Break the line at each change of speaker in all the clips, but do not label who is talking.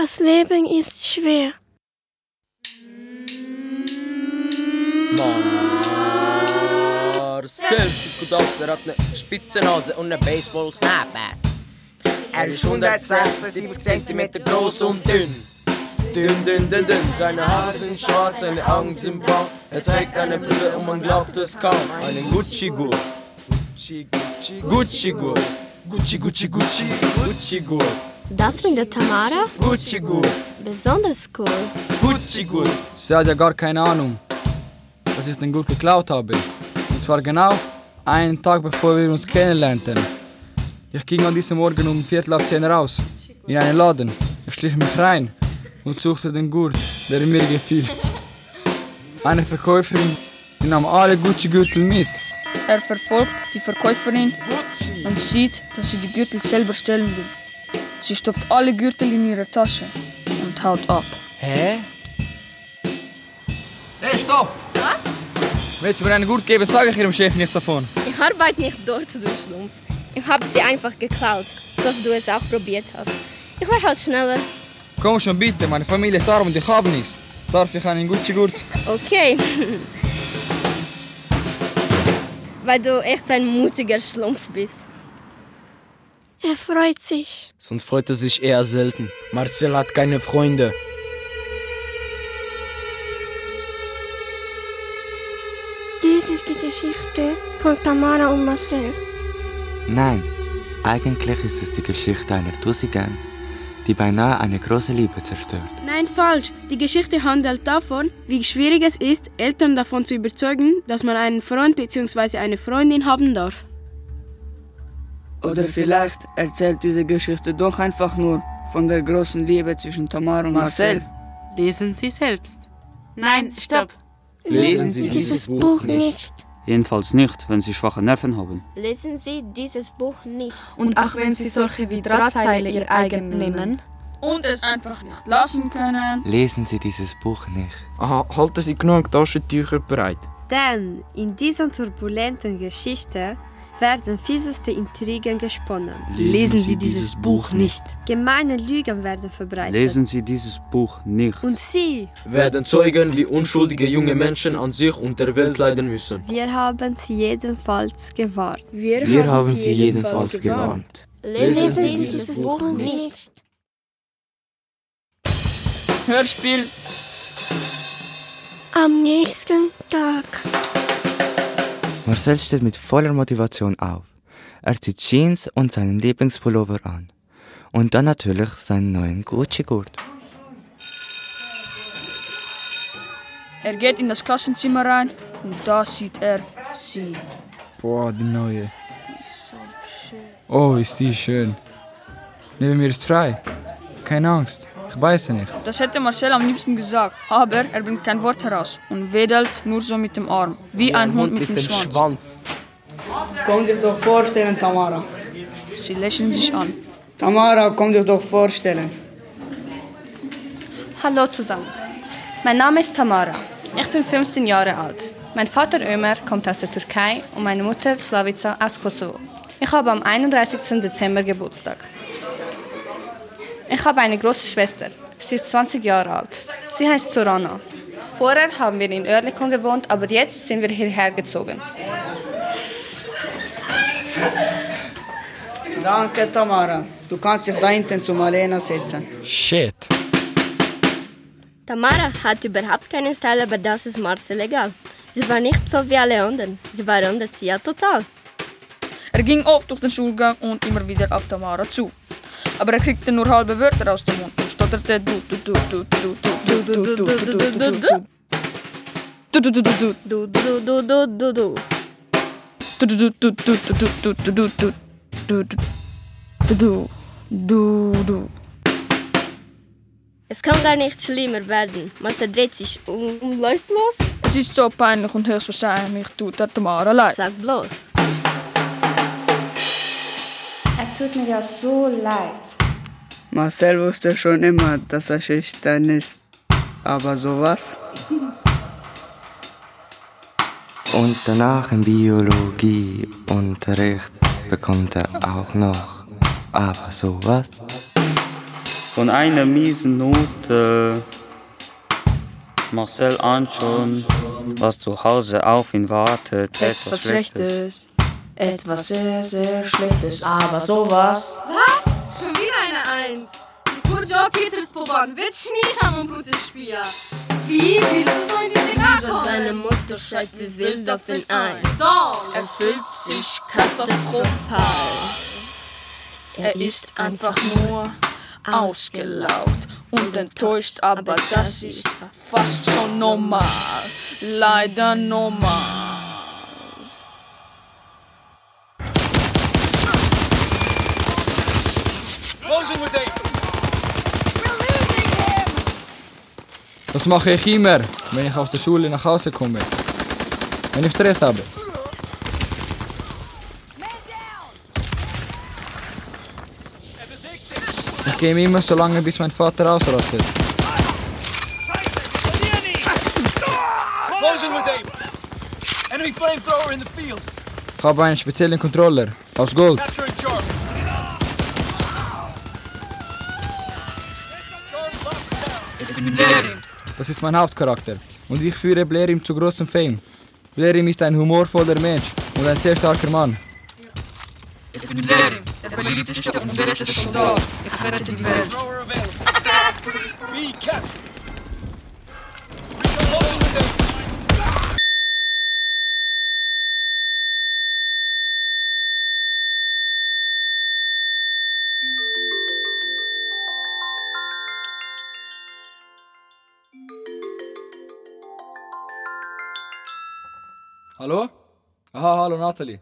Das Leben ist schwer.
Marcel sieht gut aus, er hat eine spitze Nase und eine Baseball-Snapback. Er ist 176 cm groß und dünn. Dünn, dünn, dünn, dünn. Seine Haare sind schwarz, seine Augen sind braun. Er trägt eine Brille und man glaubt es kaum. Einen Gucci-Gurt. Gucci, Gucci, Gucci-Gurt. Gucci, Gucci, Gucci, Gucci-Gurt.
Das findet Tamara
Gucci-Gurt.
besonders cool.
Gucci-Gurt.
Sie hat ja gar keine Ahnung, dass ich den Gurt geklaut habe. Und zwar genau einen Tag bevor wir uns kennenlernten. Ich ging an diesem Morgen um Viertel ab zehn raus, in einen Laden. Ich schlich mich rein und suchte den Gurt, der mir gefiel. Eine Verkäuferin nahm alle Gucci-Gürtel mit.
Er verfolgt die Verkäuferin und sieht, dass sie die Gürtel selber stellen will. Sie stopft alle Gürtel in ihre Tasche und haut ab.
Hä?
Hey, stopp! Was? Willst du mir einen Gurt geben, sage ich Ihrem Chef nichts davon.
Ich arbeite nicht dort, du Schlumpf. Ich habe sie einfach geklaut, so wie du es auch probiert hast. Ich war halt schneller.
Komm schon bitte, meine Familie ist arm und ich habe nichts. Darf ich einen Gucci-Gurt?
Okay. Weil du echt ein mutiger Schlumpf bist.
Er freut sich.
Sonst freut er sich eher selten. Marcel hat keine Freunde.
Dies ist die Geschichte von Tamara und Marcel.
Nein, eigentlich ist es die Geschichte einer Tussigant, die beinahe eine große Liebe zerstört.
Nein, falsch. Die Geschichte handelt davon, wie schwierig es ist, Eltern davon zu überzeugen, dass man einen Freund bzw. eine Freundin haben darf.
Oder vielleicht erzählt diese Geschichte doch einfach nur von der großen Liebe zwischen Tamar und Marcel.
Lesen Sie selbst. Nein, stopp.
Lesen Sie
Dieses Buch nicht.
Jedenfalls nicht, wenn Sie schwache Nerven haben.
Lesen Sie dieses Buch nicht.
Und auch wenn Sie solche wie Drahtseile ihr eigen nennen.
Und es einfach nicht lassen können.
Lesen Sie dieses Buch nicht.
Aha, halten Sie genug Taschentücher bereit.
Denn in dieser turbulenten Geschichte werden fieseste Intrigen gesponnen.
Lesen Sie dieses Buch nicht.
Gemeine Lügen werden verbreitet.
Lesen Sie dieses Buch nicht.
Und Sie,
Werden Zeugen, wie unschuldige junge Menschen an sich und der Welt leiden müssen.
wir haben Sie jedenfalls gewarnt.
Wir haben Sie jedenfalls gewarnt.
Lesen Sie dieses Buch nicht.
Hörspiel
Am nächsten Tag.
Marcel steht mit voller Motivation auf. Er zieht Jeans und seinen Lieblingspullover an. Und dann natürlich seinen neuen Gucci-Gurt.
Er geht in das Klassenzimmer rein und da sieht er sie.
Boah, die neue. Oh, ist die schön. Neben mir ist frei. Keine Angst, ich beiße nicht.
Das hätte Marcel am liebsten gesagt, aber er bringt kein Wort heraus und wedelt nur so mit dem Arm, wie ein Hund mit dem Schwanz.
Schwanz.
Komm dich doch vorstellen, Tamara.
Sie lächeln sich an.
Tamara, komm dich doch vorstellen.
Hallo zusammen. Mein Name ist Tamara. Ich bin 15 Jahre alt. Mein Vater Ömer kommt aus der Türkei und meine Mutter Slavica aus Kosovo. Ich habe am 31. Dezember Geburtstag. Ich habe eine große Schwester. Sie ist 20 Jahre alt. Sie heißt Sorana. Vorher haben wir in Oerlikon gewohnt, aber jetzt sind wir hierher gezogen.
Danke, Tamara. Du kannst dich da hinten zu Malena setzen.
Shit.
Tamara hat überhaupt keinen Style, aber das ist Marcel egal. Sie war nicht so wie alle anderen. Sie war unter sie ja total.
Er ging oft durch den Schulgang und immer wieder auf Tamara zu. Aber er kriegte nur halbe Wörter aus dem Mund und stotterte du du du du du du du du du du du du du du
Du, du, du, du, du, du, du, du.
Du, du, du, du, du, du, du, du, du, du, du, du, du.
Es kann gar nicht schlimmer werden. Marcel dreht sich um und läuft los.
Es ist so peinlich und höchstwahrscheinlich tut er Tamara leid.
Sag bloß.
Tut mir ja so leid.
Marcel wusste schon immer, dass er schüchtern ist. Aber sowas?
Und danach im Biologieunterricht bekommt er auch noch. Aber sowas?
Von einer miesen Note. Marcel ahnt schon, was zu Hause auf ihn wartet.
Etwas Schlechtes. Etwas sehr, sehr Schlechtes. Aber sowas.
Was? Schon wieder eine Eins. Die Kurjo Petersboban wird Schneescham und Brutes spielen. Wie willst du so in diese Karte
seine Mutter schreit wie wild auf ihn ein.
Doch.
Er fühlt sich katastrophal.
Er ist einfach nur ausgelaugt und enttäuscht, aber das ist fast schon normal. Leider normal.
Eight.
Das mache ich immer, wenn ich aus der Schule nach Hause komme. Wenn ich Stress habe. Ich gehe immer so lange, bis mein Vater ausrastet. Ich habe einen speziellen Controller aus Gold.
Charlie.
Das ist mein Hauptcharakter. Und ich führe Blerim zu großem Fame. Blerim ist ein humorvoller Mensch und ein sehr starker Mann.
Ich bin Lerim, der beliebteste und beste Soldat. Ich rette die Welt.
Thrower available. B
Hallo? Aha, hallo Nathalie.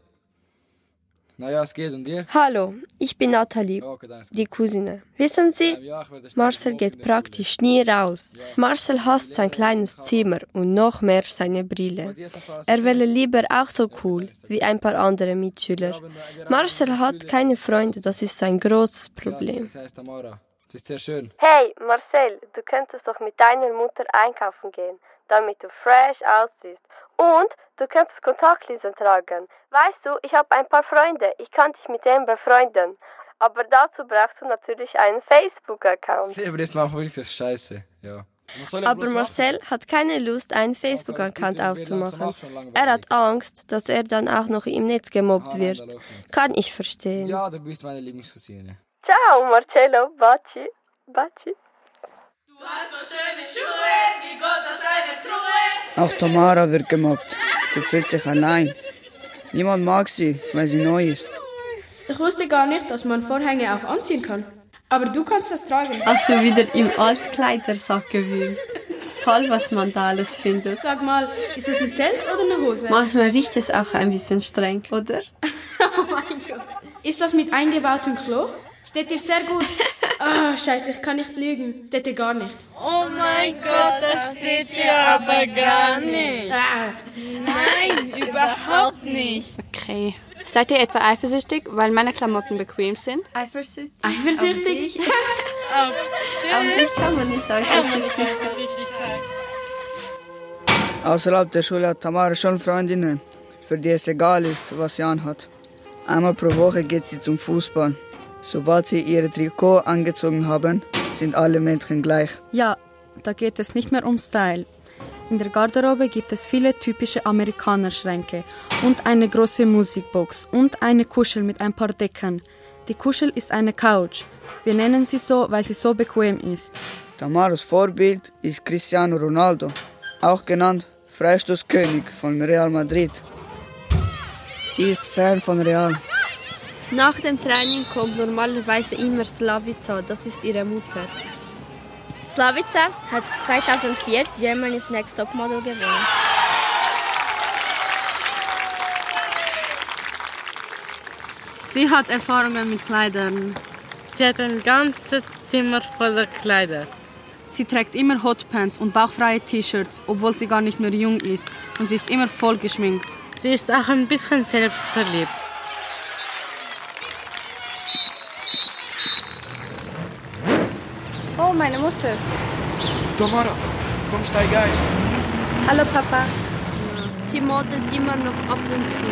Naja, es geht und dir?
Hallo, ich bin Nathalie,
Okay, dann ist gut.
die Cousine. Wissen Sie, Marcel geht praktisch nie raus. Marcel hasst sein kleines Zimmer und noch mehr seine Brille. Er wäre lieber auch so cool wie ein paar andere Mitschüler. Marcel hat keine Freunde, das ist sein großes Problem. Hey, Marcel, du könntest doch mit deiner Mutter einkaufen gehen, damit du fresh aussiehst. Und du könntest Kontaktlinsen tragen. Weißt du, ich habe ein paar Freunde, ich kann dich mit denen befreunden. Aber dazu brauchst du natürlich einen Facebook-Account.
Aber das macht wirklich scheiße. Ja.
Aber Marcel hat keine Lust, einen Facebook-Account aufzumachen. Er hat Angst, dass er dann auch noch im Netz gemobbt wird. Kann ich verstehen.
Ja, du bist meine Lieblingscousine.
Ciao, Marcello, Baci. Baci.
Du hast so schöne Schuhe, wie Gott aus einer Truhe.
Auch Tamara wird gemobbt. Sie fühlt sich allein. Niemand mag sie, weil sie neu ist.
Ich wusste gar nicht, dass man Vorhänge auch anziehen kann. Aber du kannst das tragen.
Hast du wieder im Altkleidersack gewühlt? Toll, was man da alles findet.
Sag mal, ist das ein Zelt oder eine Hose?
Manchmal riecht es auch ein bisschen streng, oder?
Ist das mit eingebautem Klo? Steht dir sehr gut. Ah, scheiße, ich kann nicht lügen. Dir gar nicht.
Oh mein Gott, das steht dir aber gar nicht.
Ah,
Nein, überhaupt nicht.
Okay. Seid ihr etwa eifersüchtig, weil meine Klamotten bequem sind?
Eifersüchtig?
eifersüchtig?
Auf dich kann man nicht eifersüchtig
Außerhalb der Schule hat Tamara schon Freundinnen, für die es egal ist, was sie anhat. Einmal pro Woche geht sie zum Fußball. Sobald sie ihre Trikot angezogen haben, sind alle Mädchen gleich.
Ja, da geht es nicht mehr um Style. In der Garderobe gibt es viele typische Amerikanerschränke und eine große Musikbox und eine Kuschel mit ein paar Decken. Die Kuschel ist eine Couch. Wir nennen sie so, weil sie so bequem ist.
Tamaras Vorbild ist Cristiano Ronaldo, auch genannt Freistoßkönig von Real Madrid. Sie ist Fan von Real.
Nach dem Training kommt normalerweise immer Slavica, das ist ihre Mutter. Slavica hat 2004 Germany's Next Top Model gewonnen.
Sie hat Erfahrungen mit Kleidern.
Sie hat ein ganzes Zimmer voller Kleider.
Sie trägt immer Hotpants und bauchfreie T-Shirts, obwohl sie gar nicht mehr jung ist. Und sie ist immer voll geschminkt.
Sie ist auch ein bisschen selbstverliebt.
Oh, meine Mutter.
Tamara, komm, steig ein.
Hallo, Papa.
Sie modelt immer noch ab und zu.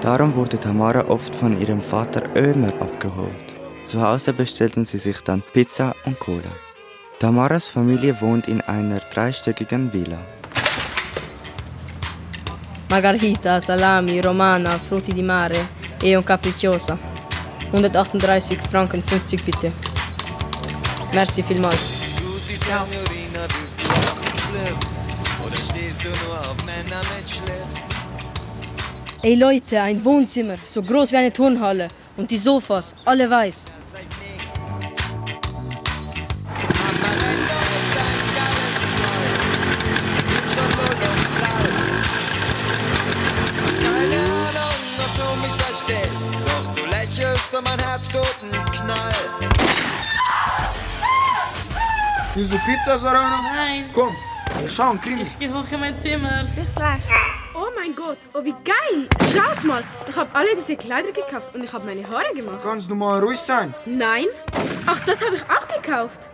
Darum wurde Tamara oft von ihrem Vater Ömer abgeholt. Zu Hause bestellten sie sich dann Pizza und Cola. Tamaras Familie wohnt in einer dreistöckigen Villa.
Margarita, Salami, Romana, Frutti di Mare e un Capricciosa. 138 Franken 50 bitte. Merci vielmals. Ey Leute, ein Wohnzimmer, so groß wie eine Turnhalle. Und die Sofas, alle weiß.
Willst du Pizza, Sorana?
Nein.
Komm, wir schauen Krimi.
Ich geh hoch in mein Zimmer.
Bis gleich. Oh mein Gott, oh wie geil! Schaut mal, ich habe alle diese Kleider gekauft und ich habe meine Haare gemacht.
Kannst du mal ruhig sein?
Nein? Ach, das habe ich auch gekauft.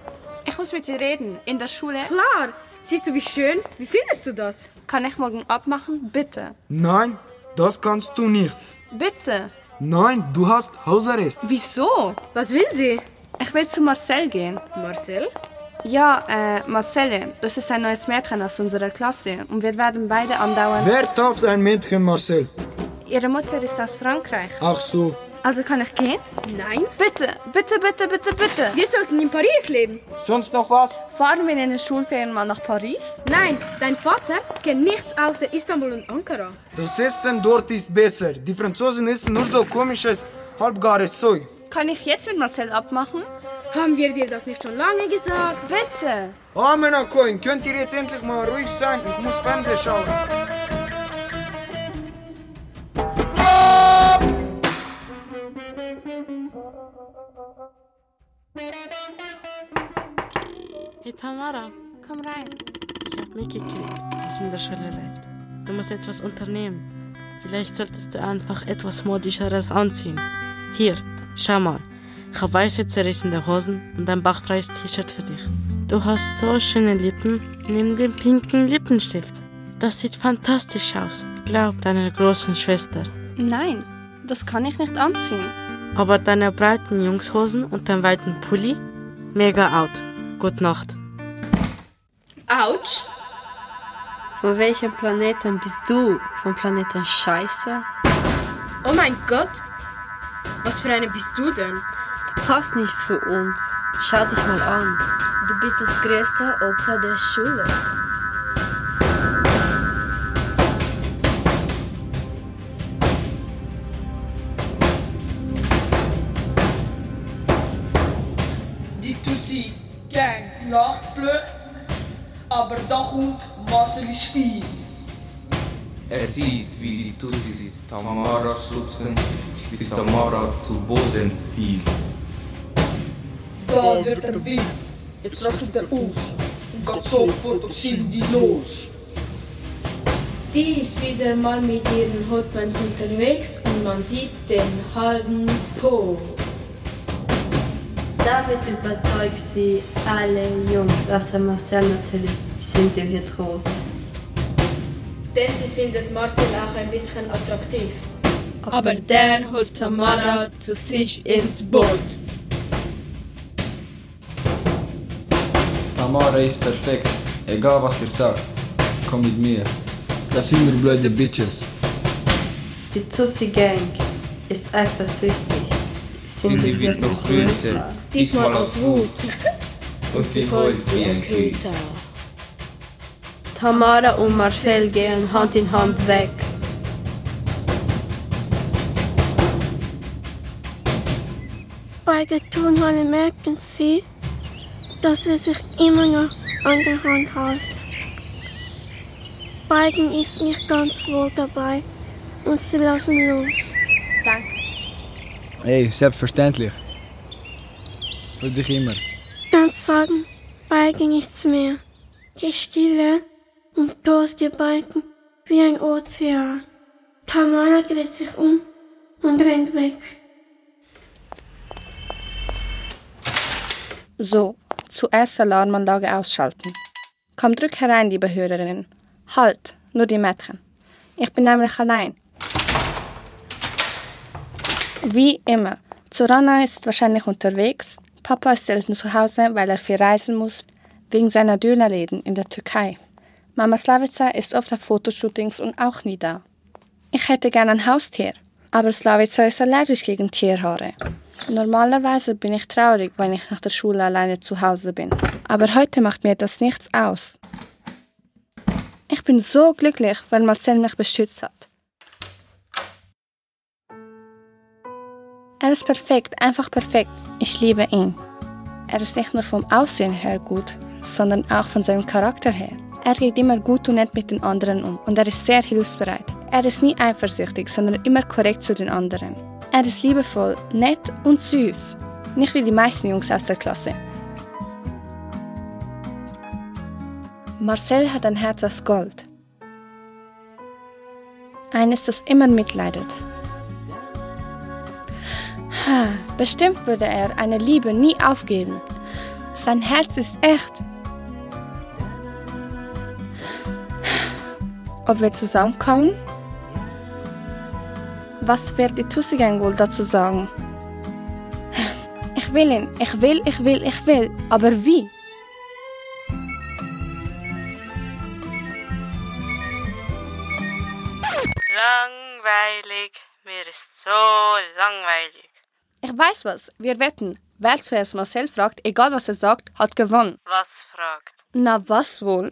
Ich muss mit dir reden. In der Schule.
Klar. Siehst du, wie schön? Wie findest du das?
Kann ich morgen abmachen? Bitte.
Nein, das kannst du nicht.
Bitte.
Nein, du hast Hausarrest.
Wieso?
Was will sie?
Ich will zu Marcel gehen.
Marcel?
Ja, äh, Marcelle. Das ist ein neues Mädchen aus unserer Klasse. Und wir werden beide andauernd...
Wer tauft ein Mädchen Marcel?
Ihre Mutter ist aus Frankreich.
Ach so.
Also kann ich gehen?
Nein.
Bitte, bitte, bitte, bitte, bitte.
Wir sollten in Paris leben.
Sonst noch was?
Fahren wir in den Schulferien mal nach Paris?
Nein, dein Vater kennt nichts außer Istanbul und Ankara.
Das Essen dort ist besser. Die Franzosen essen nur so komisches, halbgares Zeug.
Kann ich jetzt mit Marcel abmachen?
Haben wir dir das nicht schon lange gesagt?
Bitte.
Oh, Coin, könnt ihr jetzt endlich mal ruhig sein? Ich muss Fernsehen schauen.
Hey Tamara,
Komm rein.
ich hab mitgekriegt, was in der Schule läuft. Du musst etwas unternehmen. Vielleicht solltest du einfach etwas modischeres anziehen. Hier, schau mal. Ich habe weiße zerrissene Hosen und ein bachfreies T-Shirt für dich. Du hast so schöne Lippen neben dem pinken Lippenstift. Das sieht fantastisch aus. Glaub deiner großen Schwester.
Nein, das kann ich nicht anziehen.
Aber deine breiten Jungshosen und dein weiten Pulli? Mega out. Gute Nacht.
Autsch.
Von welchem Planeten bist du? Vom Planeten Scheiße?
Oh mein Gott. Was für eine bist du denn?
Du passt nicht zu uns. Schau dich mal an. Du bist das größte Opfer der Schule.
Die Tussi Gang lacht blöd, aber da kommt Marcel ins Spiel.
Er sieht, wie die Tussis Tamara schubsen, bis Tamara zu Boden fiel.
Da wird er wild, jetzt rastet er aus und geht sofort auf Cindy los.
Die ist wieder mal mit ihren Hotpants unterwegs und man sieht den halben Po.
Damit überzeugt sie alle Jungs, außer Marcel natürlich, sind die wird rot.
Denn sie findet Marcel auch ein bisschen attraktiv.
Aber der holt Tamara zu sich ins Boot.
Tamara ist perfekt. Egal was ihr sagt. Komm mit mir. Das sind nur blöde Bitches.
Die Tussi Gang ist eifersüchtig.
Cindy wird noch röter, diesmal aus Wut. Und sie heult wie ein Köter.
Tamara und Marcel gehen Hand in Hand weg.
Bei der Turnhalle merken sie, dass sie sich immer noch an der Hand halten. Beiden ist nicht ganz wohl dabei und sie lassen los.
Danke.
Ey, selbstverständlich. Für dich immer.
Dann sagen beide nichts mehr. Die Stille und bloß die beiden wie ein Ozean. Tamara dreht sich um und rennt weg.
So, zuerst Alarmanlage ausschalten. Komm, drück herein, liebe Hörerin. Halt, nur die Mädchen. Ich bin nämlich allein. Wie immer. Zorana ist wahrscheinlich unterwegs. Papa ist selten zu Hause, weil er viel reisen muss, wegen seiner Dönerläden in der Türkei. Mama Slavica ist oft auf Fotoshootings und auch nie da. Ich hätte gern ein Haustier, aber Slavica ist allergisch gegen Tierhaare. Normalerweise bin ich traurig, wenn ich nach der Schule alleine zu Hause bin. Aber heute macht mir das nichts aus. Ich bin so glücklich, weil Marcel mich beschützt hat. Er ist perfekt, einfach perfekt. Ich liebe ihn. Er ist nicht nur vom Aussehen her gut, sondern auch von seinem Charakter her. Er geht immer gut und nett mit den anderen um und er ist sehr hilfsbereit. Er ist nie eifersüchtig, sondern immer korrekt zu den anderen. Er ist liebevoll, nett und süß. Nicht wie die meisten Jungs aus der Klasse. Marcel hat ein Herz aus Gold. Eines, das immer mitleidet. Ha, bestimmt würde er eine Liebe nie aufgeben. Sein Herz ist echt. Ob wir zusammenkommen? Was wird die Tussi Gang wohl dazu sagen? Ich will ihn, ich will, ich will, ich will, aber wie?
Langweilig. Mir ist so langweilig.
Ich weiß was, wir wetten. Wer zuerst Marcel fragt, egal was er sagt, hat gewonnen.
Was fragt?
Na was wohl?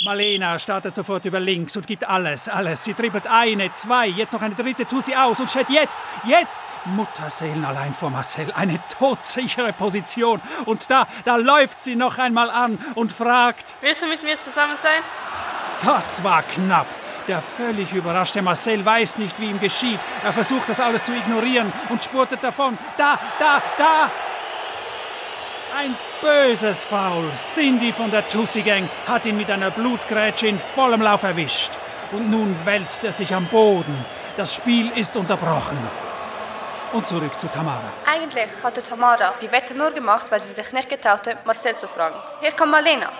Malena startet sofort über links und gibt alles, alles. Sie dribbelt eine, zwei, jetzt noch eine dritte, tu sie aus und steht jetzt, jetzt! Mutterseelen allein vor Marcel, eine todsichere Position. Und da, da läuft sie noch einmal an und fragt.
Willst du mit mir zusammen sein?
Das war knapp. Der völlig überraschte Marcel weiß nicht, wie ihm geschieht. Er versucht das alles zu ignorieren und spurtet davon. Da, da, da! Ein böses Foul. Cindy von der Tussi Gang hat ihn mit einer Blutgrätsche in vollem Lauf erwischt. Und nun wälzt er sich am Boden. Das Spiel ist unterbrochen. Und zurück zu Tamara.
Eigentlich hatte Tamara die Wette nur gemacht, weil sie sich nicht getraute, Marcel zu fragen. Hier kommt Marlena.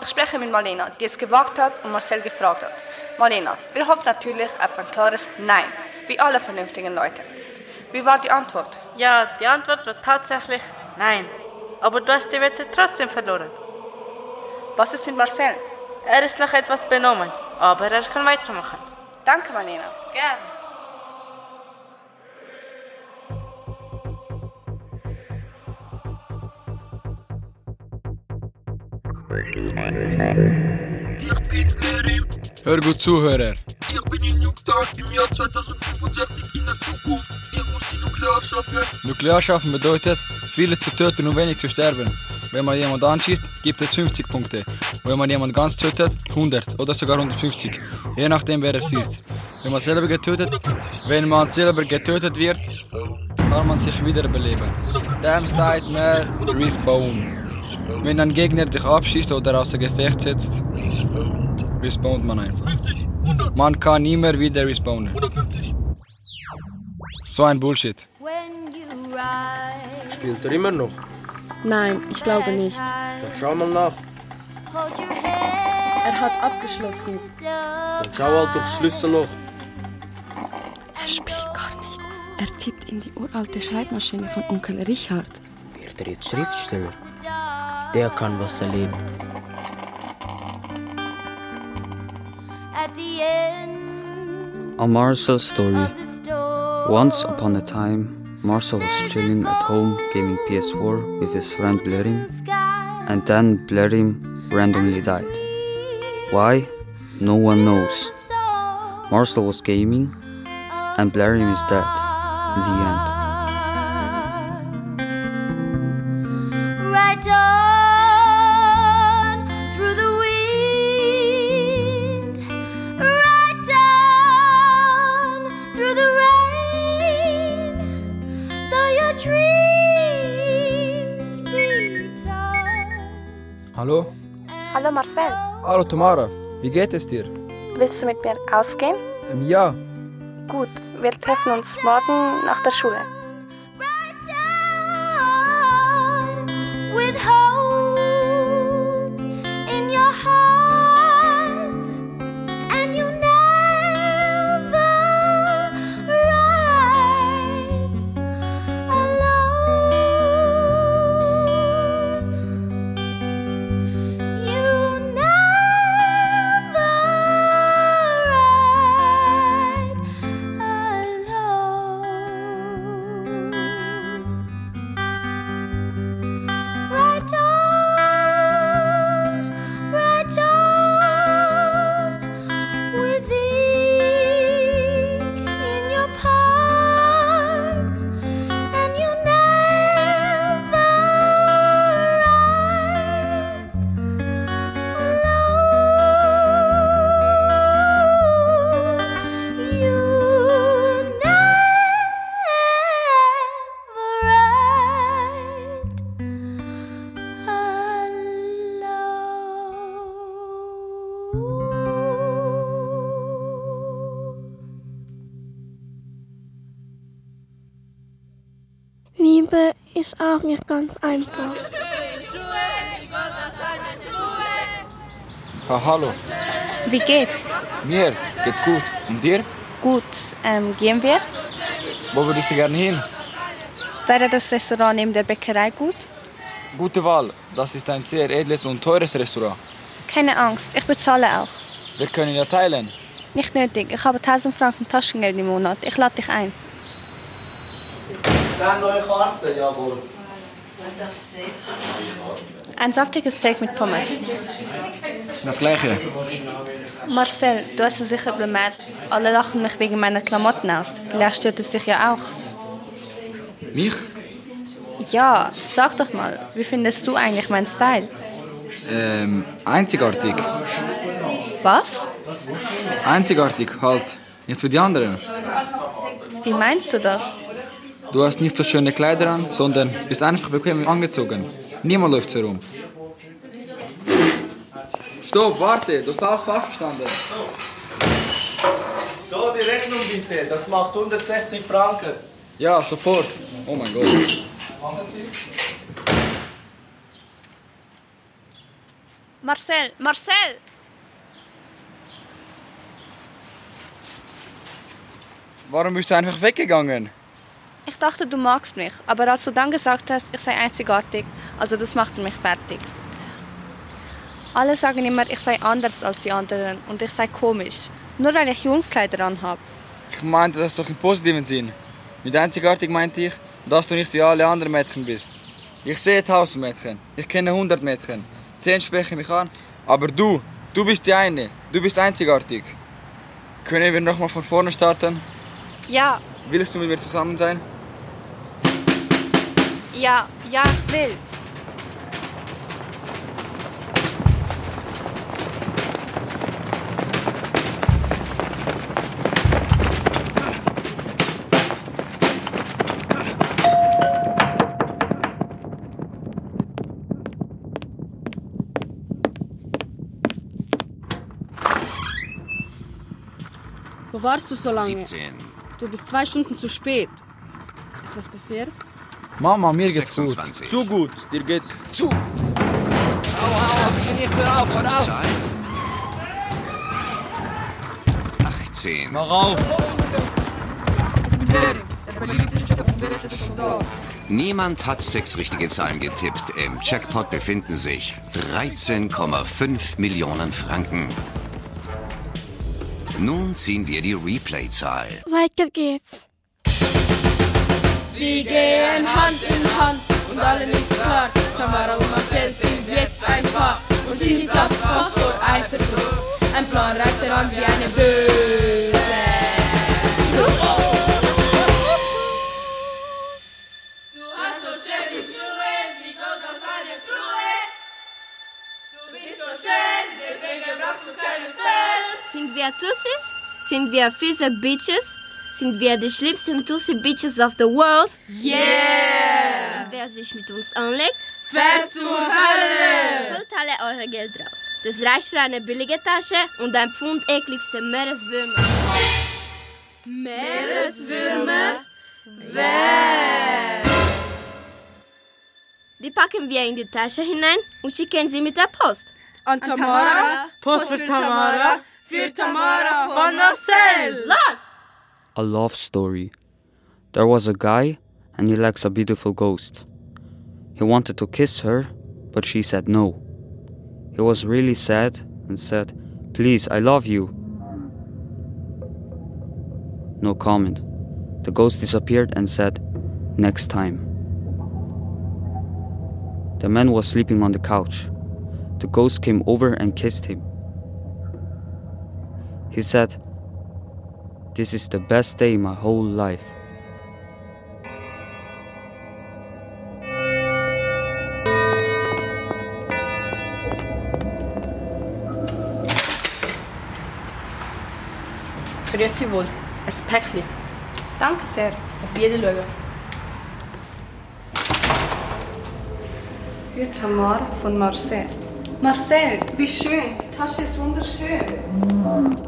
Ich spreche mit Marlena, die es gewagt hat und Marcel gefragt hat. Marlena, wir hoffen natürlich auf ein klares Nein, wie alle vernünftigen Leute. Wie war die Antwort?
Ja, die Antwort war tatsächlich nein. Aber du hast die Wette trotzdem verloren.
Was ist mit Marcel?
Er ist noch etwas benommen, aber er kann weitermachen.
Danke, Marlena.
Gern.
Hör gut zu, Hörer.
Ich bin in Utah im Jahr 2065 in der Zukunft. Ich muss die Nuklear schaffen.
Nuklear schaffen bedeutet, viele zu töten und wenig zu sterben. Wenn man jemand anschießt, gibt es 50 Punkte. Und wenn man jemand ganz tötet, 100 oder sogar 150. Je nachdem, wer es ist. Wenn man selber getötet, wenn man selber getötet wird, kann man sich wiederbeleben. Dem sagt man Respawn. Wenn ein Gegner dich abschießt oder außer Gefecht setzt, respawnt man einfach. Man kann immer wieder respawnen. So ein Bullshit.
Spielt er immer noch?
Nein, ich glaube nicht.
Dann schau mal nach.
Er hat abgeschlossen.
Dann schau halt durchs Schlüsselloch.
Er spielt gar nicht. Er tippt in die uralte Schreibmaschine von Onkel Richard.
Wird er jetzt Schriftsteller? Der kann was.
At the end
A Marcel story. Once upon a time, Marcel was chilling at home gaming PS4 with his friend Blerim, and then Blerim randomly died. Why? No one knows. Marcel was gaming, and Blerim is dead. The end.
Hallo
Marcel,
Hallo Tamara, wie geht es dir?
willst du mit mir ausgehen?
Ähm, ja,
Gut, wir treffen uns morgen nach der Schule.
Ist auch nicht ganz einfach.
Ha, hallo.
Wie geht's?
Mir geht's gut. Und dir?
Gut. Ähm, gehen wir?
Wo würdest du gerne hin?
Wäre das Restaurant neben der Bäckerei gut?
Gute Wahl. Das ist ein sehr edles und teures Restaurant.
Keine Angst, ich bezahle auch.
Wir können ja teilen.
Nicht nötig, ich habe 1000 Franken Taschengeld im Monat. Ich lade dich ein.
Sind neue Karten? Jawohl.
Ein saftiges Steak mit Pommes.
Das gleiche.
Marcel, du hast es sicher bemerkt. Alle lachen mich wegen meiner Klamotten aus. Vielleicht stört es dich ja auch.
Mich?
Ja, sag doch mal, wie findest du eigentlich meinen Style?
Ähm, einzigartig.
Was?
Einzigartig halt. Nicht wie die anderen.
Wie meinst du das?
Du hast nicht so schöne Kleider an, sondern bist einfach bequem angezogen. Niemand läuft so rum. Stopp, warte, du hast alles falsch verstanden.
So, die Rechnung bitte. Das macht 160 Franken.
Ja, sofort. Oh mein Gott.
Marcel, Marcel!
Warum bist du einfach weggegangen?
Ich dachte, du magst mich, aber als du dann gesagt hast, ich sei einzigartig, also das machte mich fertig. Alle sagen immer, ich sei anders als die anderen und ich sei komisch, nur weil ich Jungskleider anhabe.
Ich meinte das doch im positiven Sinn. Mit einzigartig meinte ich, dass du nicht wie alle anderen Mädchen bist. Ich sehe tausend Mädchen, ich kenne hundert Mädchen, zehn sprechen mich an, aber du, du bist die eine, du bist einzigartig. Können wir nochmal von vorne starten?
Ja,
Willst du mit mir zusammen sein?
Ja, ja, ich will.
Wo warst du so lange?
17.
Du bist zwei Stunden zu spät. Ist was passiert?
Mama, mir geht's
26.
gut.
Zu gut, dir geht's zu.
Zahl? 18.
Mach auf.
Niemand hat sechs richtige Zahlen getippt. Im Jackpot befinden sich 13,5 Millionen Franken. Nun ziehen wir die Replay-Zahl.
Weiter geht's.
Sie gehen Hand in Hand und allen ist klar, Tamara und Marcel sind jetzt ein Paar und Cindy platzt fast vor Eifersucht. Ein Plan reift heran wie eine böse Fell.
Sind wir Tussis? Sind wir fiese Bitches? Sind wir die schlimmsten Tussi Bitches of the world?
Yeah!
Und wer sich mit uns anlegt?
Fährt zur Hölle!
Holt alle eure Geld raus. Das reicht für eine billige Tasche und ein Pfund ekligste Meereswürmer.
Meereswürmer? Wer?
Die packen wir in die Tasche hinein und schicken sie mit der Post.
An Tamara, Post für Tamara, für Tamara von Marcel.
Los!
A love story. There was a guy, and he likes a beautiful ghost. He wanted to kiss her, but she said no. He was really sad and said, Please, I love you. No comment. The ghost disappeared and said, Next time. The man was sleeping on the couch. The ghost came over and kissed him. He said, This is the best day in my whole life.
Grüezi wohl. Ein Päckchen.
Danke sehr.
Auf jeden schauen.
Für Tamara von Marcel. Marcel, wie schön. Die Tasche ist wunderschön.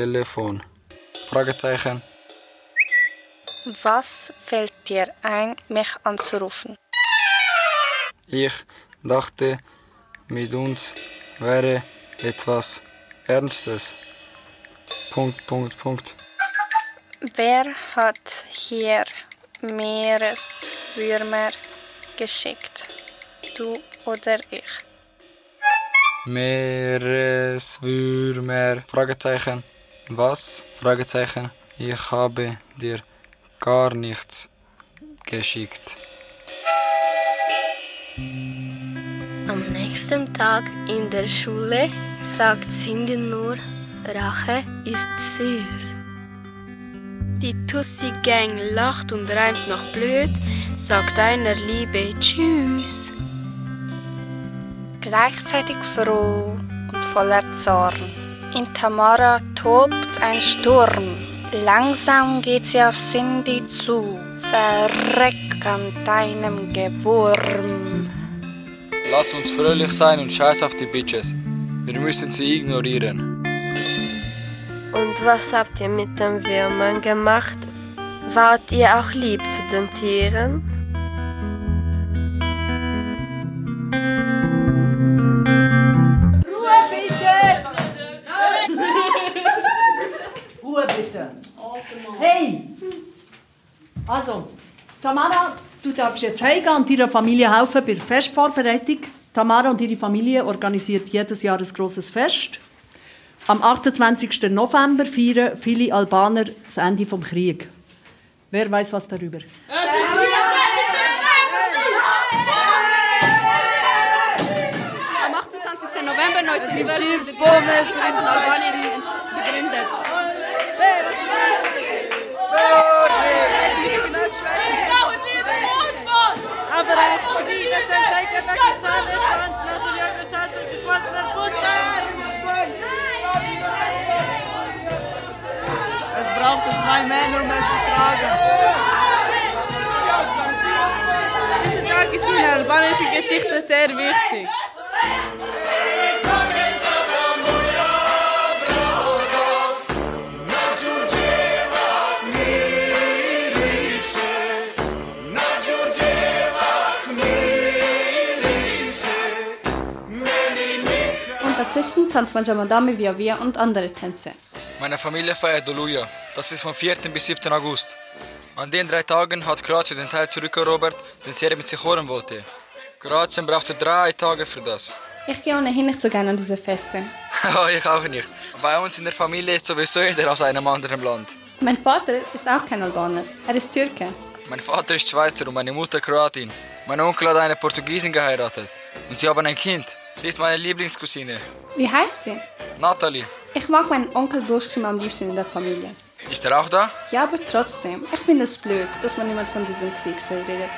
Telefon? Fragezeichen.
Was fällt dir ein, mich anzurufen?
Ich dachte, mit uns wäre etwas Ernstes. Punkt, Punkt, Punkt.
Wer hat hier Meereswürmer geschickt? Du oder ich?
Meereswürmer. Fragezeichen. Was? Fragezeichen. Ich habe dir gar nichts geschickt.
Am nächsten Tag in der Schule sagt Cindy nur, Rache ist süß.
Die Tussi-Gang lacht und reimt noch blöd, sagt einer Liebe Tschüss.
Gleichzeitig froh und voller Zorn. In Tamara tobt ein Sturm. Langsam geht sie auf Cindy zu. Verreck an deinem Gewurm.
Lass uns fröhlich sein und scheiß auf die Bitches. Wir müssen sie ignorieren.
Und was habt ihr mit den Würmern gemacht? Wart ihr auch lieb zu den Tieren?
Hey! Also, Tamara, du darfst jetzt heimgehen und deiner Familie helfen bei der Festvorbereitung. Tamara und ihre Familie organisiert jedes Jahr ein grosses Fest. Am 28. November feiern viele Albaner das Ende des Krieges. Wer weiß was darüber?
Am 28. November 1912
Chips,
wurde Albanien entst- begründet.
Aber auch die, das sind Denker, Pakistane, Schwanz, Natürlich, Besalz und geschwollener Butter.
Es brauchte zwei Männer, um es zu tragen.
Dieser Tag ist in der albanischen Geschichte sehr wichtig.
Dazwischen tanzt man Jamadame Via Via und andere Tänze.
Meine Familie feiert Doluja. Das ist vom 4. bis 7. August. An den drei Tagen hat Kroatien den Teil zurückerobert, den Serbien mit sich holen wollte. Kroatien brauchte drei Tage für das.
Ich gehe ohnehin nicht so gerne an diese Feste.
ich auch nicht. Bei uns in der Familie ist sowieso jeder aus einem anderen Land.
Mein Vater ist auch kein Albaner, er ist Türke.
Mein Vater ist Schweizer und meine Mutter Kroatin. Mein Onkel hat eine Portugiesin geheiratet. Und sie haben ein Kind. Sie ist meine Lieblingscousine.
Wie heißt sie?
Natalie.
Ich mag meinen Onkel Buschkim am liebsten in der Familie.
Ist er auch da?
Ja, aber trotzdem, ich finde es blöd, dass man niemand von diesem Krieg so redet.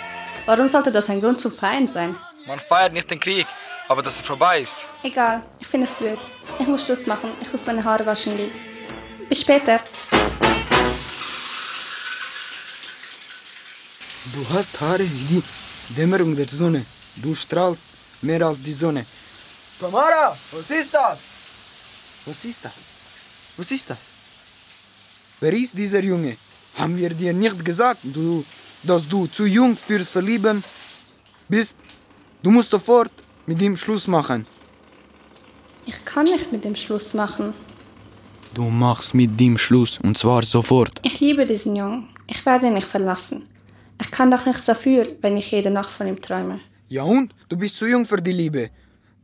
Warum sollte das ein Grund zum Feiern sein?
Man feiert nicht den Krieg, aber dass er vorbei ist.
Egal, ich finde es blöd. Ich muss Schluss machen, ich muss meine Haare waschen gehen. Bis später.
Du hast Haare wie die Dämmerung der Sonne. Du strahlst mehr als die Sonne. Tamara, was ist das? Was ist das? Was ist das? Wer ist dieser Junge? Haben wir dir nicht gesagt, du, dass du zu jung fürs Verlieben bist? Du musst sofort mit ihm Schluss machen.
Ich kann nicht mit dem Schluss machen.
Du machst mit ihm Schluss und zwar sofort.
Ich liebe diesen Jungen. Ich werde ihn nicht verlassen. Ich kann doch nichts dafür, wenn ich jede Nacht von ihm träume.
Ja und? Du bist zu jung für die Liebe.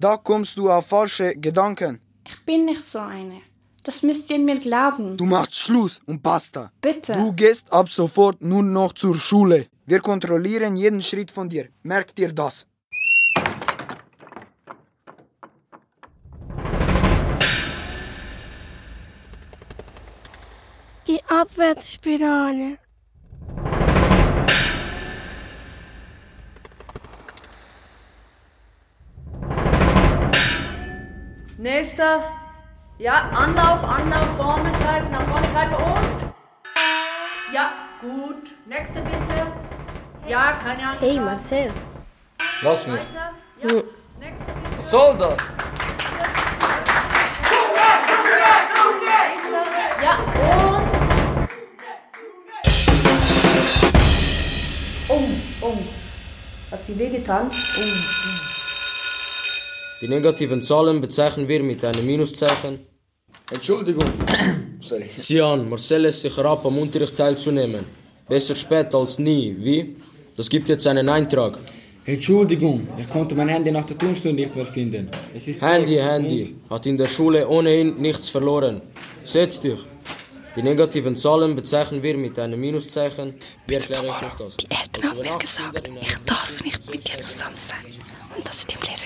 Da kommst du auf falsche Gedanken.
Ich bin nicht so eine. Das müsst ihr mir glauben.
Du machst Schluss und basta.
Bitte.
Du gehst ab sofort nur noch zur Schule. Wir kontrollieren jeden Schritt von dir. Merkt dir das?
Die Abwärtsspirale.
Nächster. Ja, Anlauf, Anlauf, vorne greifen, nach vorne greifen und. Ja, gut. Nächste bitte. Ja, keine Angst.
Hey Marcel.
Lass mich.
Hm.
Was Was soll das?
Ja, und. Oh, oh. Hast du wehgetan? Oh, oh.
Die negativen Zahlen bezeichnen wir mit einem Minuszeichen.
Entschuldigung. Sorry.
Sian, Marcel lässt sich herab, am Unterricht teilzunehmen. Besser spät als nie. Wie? Das gibt jetzt einen Eintrag.
Entschuldigung, ich konnte mein Handy nach der Turnstunde nicht mehr finden. Es ist
Handy. Handy. Hat in der Schule ohnehin nichts verloren. Setz dich. Die negativen Zahlen bezeichnen wir mit einem Minuszeichen. Ich euch das?
Die Eltern haben mir gesagt, ich darf nicht mit dir zusammen sein. Und dem Lehrer gesagt haben,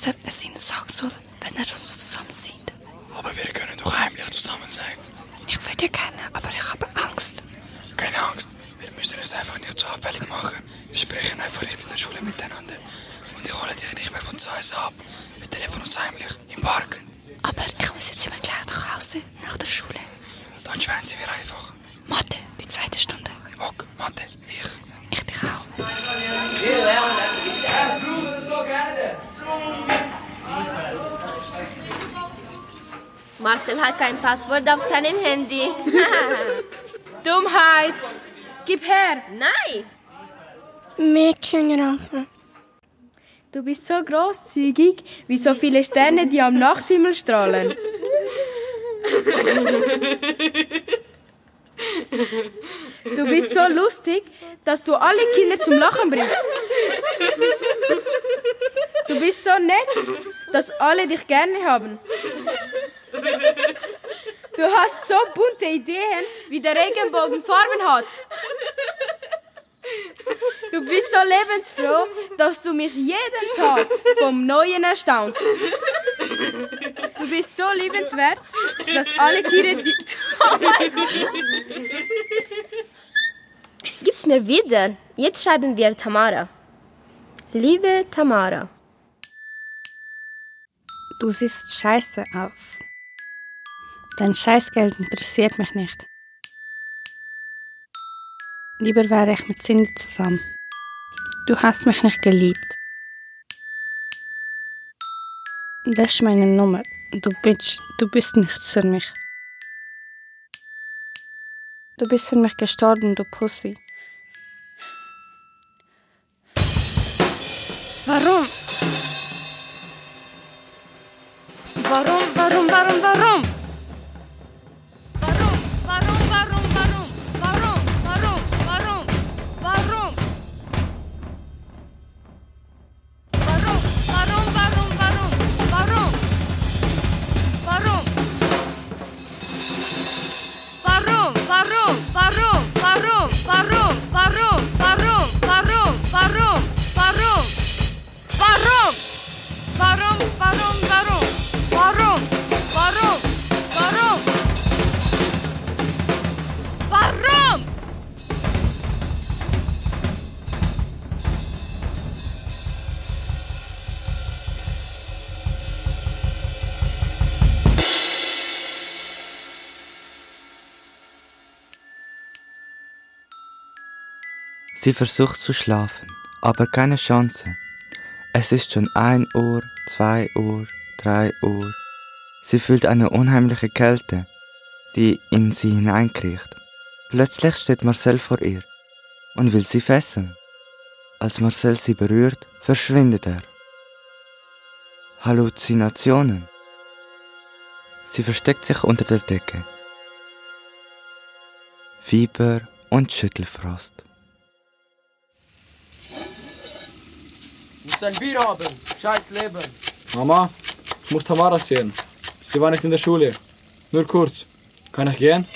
dass er es ihnen sagen soll, wenn er uns zusammen sieht.
Aber wir können doch heimlich zusammen sein.
Ich würde gerne, aber ich habe Angst.
Keine Angst, wir müssen es einfach nicht so auffällig machen. Wir sprechen einfach nicht in der Schule miteinander. Und ich hole dich nicht mehr von zu Hause ab. Wir treffen uns heimlich im Park.
Aber ich muss jetzt immer gleich nach Hause, nach der Schule.
Dann schwänzen wir einfach.
Mathe, die zweite Stunde.
Ok, Mathe, ich.
Ich dich auch.
Marcel hat kein Passwort auf seinem Handy.
Dummheit! Gib her!
Nein!
Mädchenrache.
Du bist so großzügig wie so viele Sterne, die am Nachthimmel strahlen. Du bist so lustig, dass du alle Kinder zum Lachen bringst. Du bist so nett, dass alle dich gerne haben. Du hast so bunte Ideen, wie der Regenbogen Farben hat. Du bist so lebensfroh, dass du mich jeden Tag vom Neuen erstaunst. Du bist so liebenswert, dass alle Tiere die. Oh!
Gib's mir wieder. Jetzt schreiben wir Tamara. Liebe Tamara.
Du siehst scheiße aus. Dein Scheißgeld interessiert mich nicht. Lieber wäre ich mit Cindy zusammen. Du hast mich nicht geliebt. Das ist meine Nummer. Du Bitch, du bist nichts für mich. Du bist für mich gestorben, du Pussy.
Sie versucht zu schlafen, aber keine Chance. Es ist schon 1 Uhr, 2 Uhr, 3 Uhr. Sie fühlt eine unheimliche Kälte, die in sie hineinkriecht. Plötzlich steht Marcel vor ihr und will sie fesseln. Als Marcel sie berührt, verschwindet er. Halluzinationen. Sie versteckt sich unter der Decke. Fieber und Schüttelfrost.
Muss ein Bier haben. Scheiß Leben.
Mama, ich muss Tamara sehen. Sie war nicht in der Schule. Nur kurz. Kann ich gehen?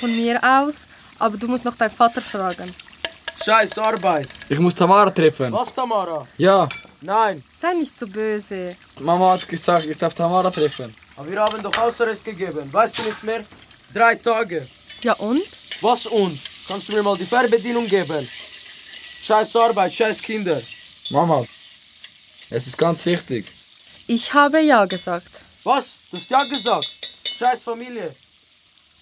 Von mir aus, aber du musst noch deinen Vater fragen.
Scheiß Arbeit.
Ich muss Tamara treffen.
Was, Tamara?
Ja,
Nein.
Sei nicht so böse.
Mama hat gesagt, ich darf Tamara treffen.
Aber wir haben doch Hausarrest gegeben. Weißt du nicht mehr? Drei Tage.
Ja und?
Was und? Kannst du mir mal die Fernbedienung geben? Scheiß Arbeit, scheiß Kinder.
Mama, es ist ganz wichtig.
Ich habe ja gesagt.
Was? Du hast ja gesagt. Scheiß Familie.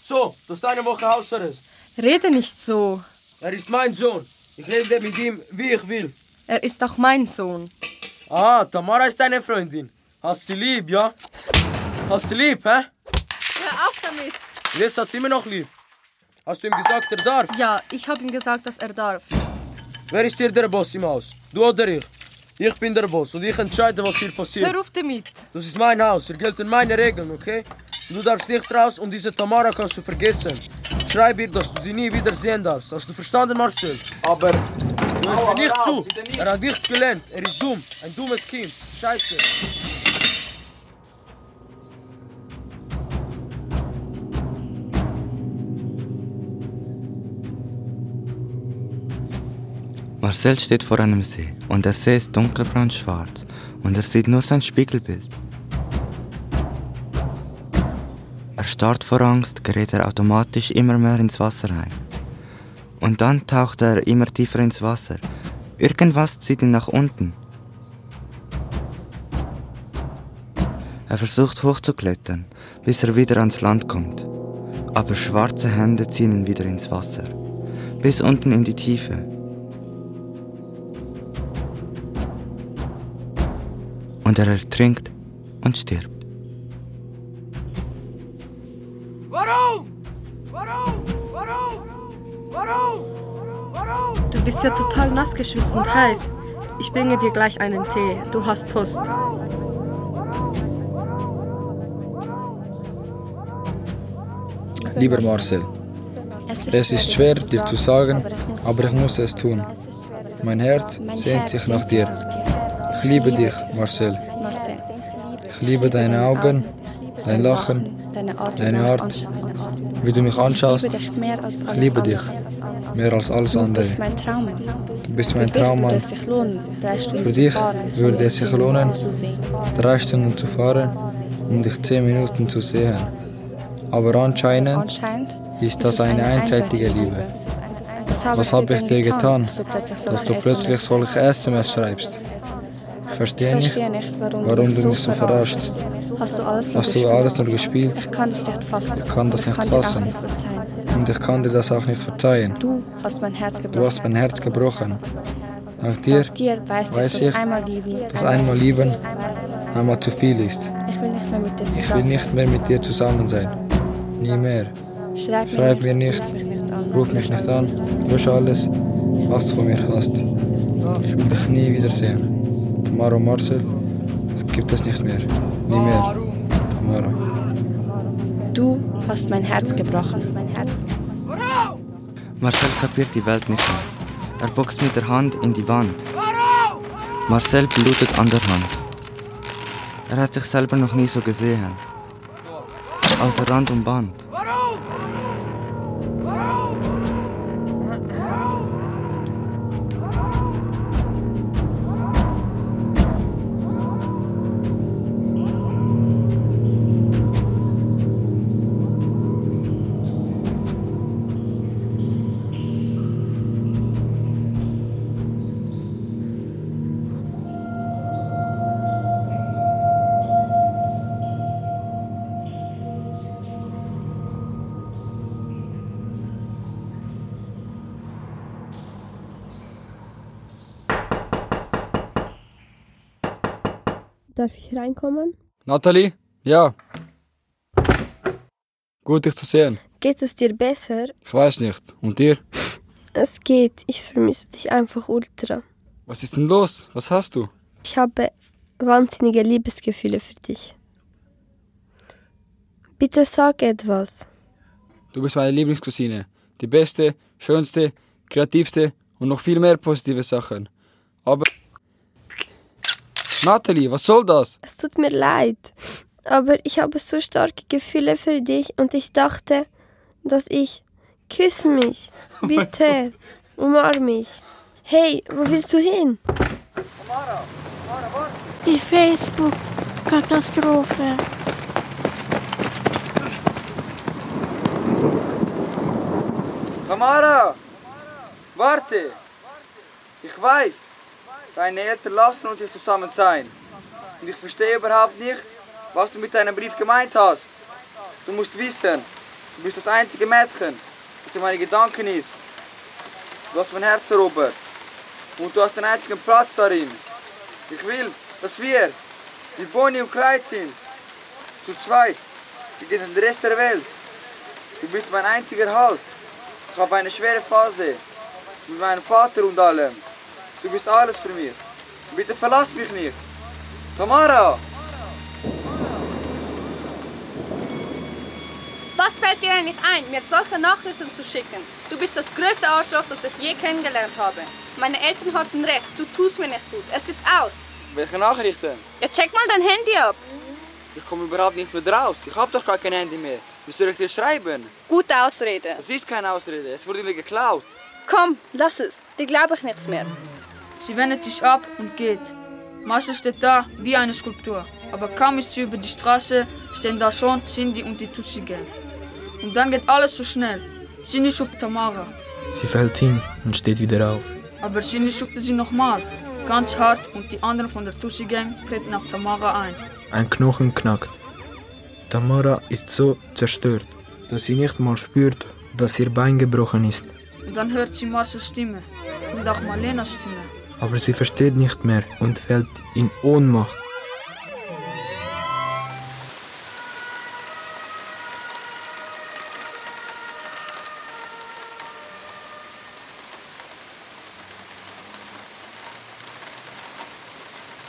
So, du hast eine Woche Hausarrest.
Rede nicht so.
Er ist mein Sohn. Ich rede mit ihm, wie ich will.
Er ist auch mein Sohn.
Ah, Tamara ist deine Freundin. Hast sie lieb, ja? Hast sie lieb, hä?
Hör auf damit!
Jetzt hast du immer noch lieb. Hast du ihm gesagt, er darf?
Ja, ich habe ihm gesagt, dass er darf.
Wer ist hier der Boss im Haus? Du oder ich? Ich bin der Boss und ich entscheide, was hier passiert.
Hör auf damit!
Das ist mein Haus, hier gelten meine Regeln, okay? Du darfst nicht raus und diese Tamara kannst du vergessen. Schreib ihr, dass du sie nie wieder sehen darfst. Hast du verstanden, Marcel? Aber du hörst mir nicht zu. Er hat nichts gelernt. Er ist dumm. Ein dummes Kind. Scheiße.
Marcel steht vor einem See und der See ist dunkelbraun schwarz und er sieht nur sein Spiegelbild. Erstarrt vor Angst gerät er automatisch immer mehr ins Wasser ein. Und dann taucht er immer tiefer ins Wasser. Irgendwas zieht ihn nach unten. Er versucht hochzuklettern, bis er wieder ans Land kommt. Aber schwarze Hände ziehen ihn wieder ins Wasser. Bis unten in die Tiefe. Und er ertrinkt und stirbt.
Warum? Warum? Warum? Warum? Warum?
Du bist ja total nass geschwitzt und heiß. Ich bringe dir gleich einen Tee. Du hast Post.
Lieber Marcel, es ist schwer dir zu sagen, aber ich muss es tun. Mein Herz sehnt sich nach dir. Ich liebe dich, Marcel.
Marcel,
Ich liebe deine Augen, dein Lachen,
deine Art, wie
deine
du mich
Art,
anschaust.
wie du mich
Ich liebe
anschaust.
dich mehr als
Ich
alles
liebe dich,
andere.
mehr als alles
Du
andere.
bist mein.
Du bist
Für
mein
dich würde
Traummann.
es sich lohnen, drei Stunden
Für
zu
dich
fahren,
würde es sich lohnen,
zu sehen.
drei Stunden zu fahren, um dich zehn Minuten zu sehen. Aber anscheinend
Anscheinend
ist das eine einseitige Liebe. Was habe ich dir getan, dass du plötzlich solche SMS schreibst? Ich verstehe nicht,
warum,
warum
du
mich so
verarscht. Hast du alles nur
Hast du
gespielt?
alles nur gespielt?
Ich kann das nicht fassen.
Ich kann das nicht fassen. Und ich kann dir das auch nicht verzeihen.
Du hast mein Herz gebrochen.
Du hast mein Herz gebrochen. Dank dir
dir weiß,
weiß
ich, dass einmal lieben,
dass einmal lieben einmal zu viel ist.
Ich will nicht mehr mit dir zusammen
nicht mehr mit dir zusammen sein. Nie mehr.
Schreib,
Schreib mir nicht,
ruf mich nicht an.
lösche alles, was du von mir hast. Ich will dich nie wiedersehen. Tamara und Marcel, das gibt es nicht mehr. Nie mehr. Tamara.
Du hast mein Herz gebrochen.
Marcel kapiert die Welt nicht mehr. Er boxt mit der Hand in die Wand. Marcel blutet an der Hand. Er hat sich selber noch nie so gesehen. Außer Rand und Band.
Darf ich reinkommen?
Nathalie? Ja. Gut, dich zu sehen.
Geht es dir besser?
Ich weiß nicht. Und dir?
Es geht. Ich vermisse dich einfach ultra.
Was ist denn los? Was hast du?
Ich habe wahnsinnige Liebesgefühle für dich. Bitte sag etwas.
Du bist meine Lieblingscousine. Die beste, schönste, kreativste und noch viel mehr positive Sachen. Aber. Nathalie, was soll das?
Es tut mir leid, aber ich habe so starke Gefühle für dich und ich dachte, dass ich. Küss mich, bitte, umarm mich. Hey, wo willst du hin?
Die Facebook-Katastrophe.
Tamara! Warte! Ich weiß, deine Eltern lassen uns nicht zusammen sein. Und ich verstehe überhaupt nicht, was du mit deinem Brief gemeint hast. Du musst wissen, du bist das einzige Mädchen, das in meinen Gedanken ist. Du hast mein Herz erobert. Und du hast den einzigen Platz darin. Ich will, dass wir, wie Bonnie und Clyde sind, zu zweit, gegen den Rest der Welt. Du bist mein einziger Halt. Ich habe eine schwere Phase. Mit meinem Vater und allem. Du bist alles für mich. Bitte verlass mich nicht. Tamara!
Was fällt dir eigentlich ein, mir solche Nachrichten zu schicken? Du bist das größte Arschloch, das ich je kennengelernt habe. Meine Eltern hatten recht, du tust mir nicht gut. Es ist aus.
Welche Nachrichten?
Jetzt check mal dein Handy ab.
Ich komme überhaupt nichts mehr raus. Ich habe doch gar kein Handy mehr. Wie soll ich dir schreiben?
Gute Ausrede.
Es ist keine Ausrede. Es wurde mir geklaut.
Komm, lass es. Dir glaube ich nichts mehr.
Sie wendet sich ab und geht. Marcel steht da wie eine Skulptur. Aber kaum ist sie über die Straße, stehen da schon Cindy und die Tussi Gang. Und dann geht alles so schnell. Cindy schuft Tamara.
Sie fällt hin und steht wieder auf.
Aber Cindy schubte sie nochmal. Ganz hart und die anderen von der Tussi Gang treten auf Tamara ein.
Ein Knochen knackt. Tamara ist so zerstört, dass sie nicht mal spürt, dass ihr Bein gebrochen ist.
Und dann hört sie Marcels Stimme und auch Marlenas Stimme.
Aber sie versteht nicht mehr und fällt in Ohnmacht.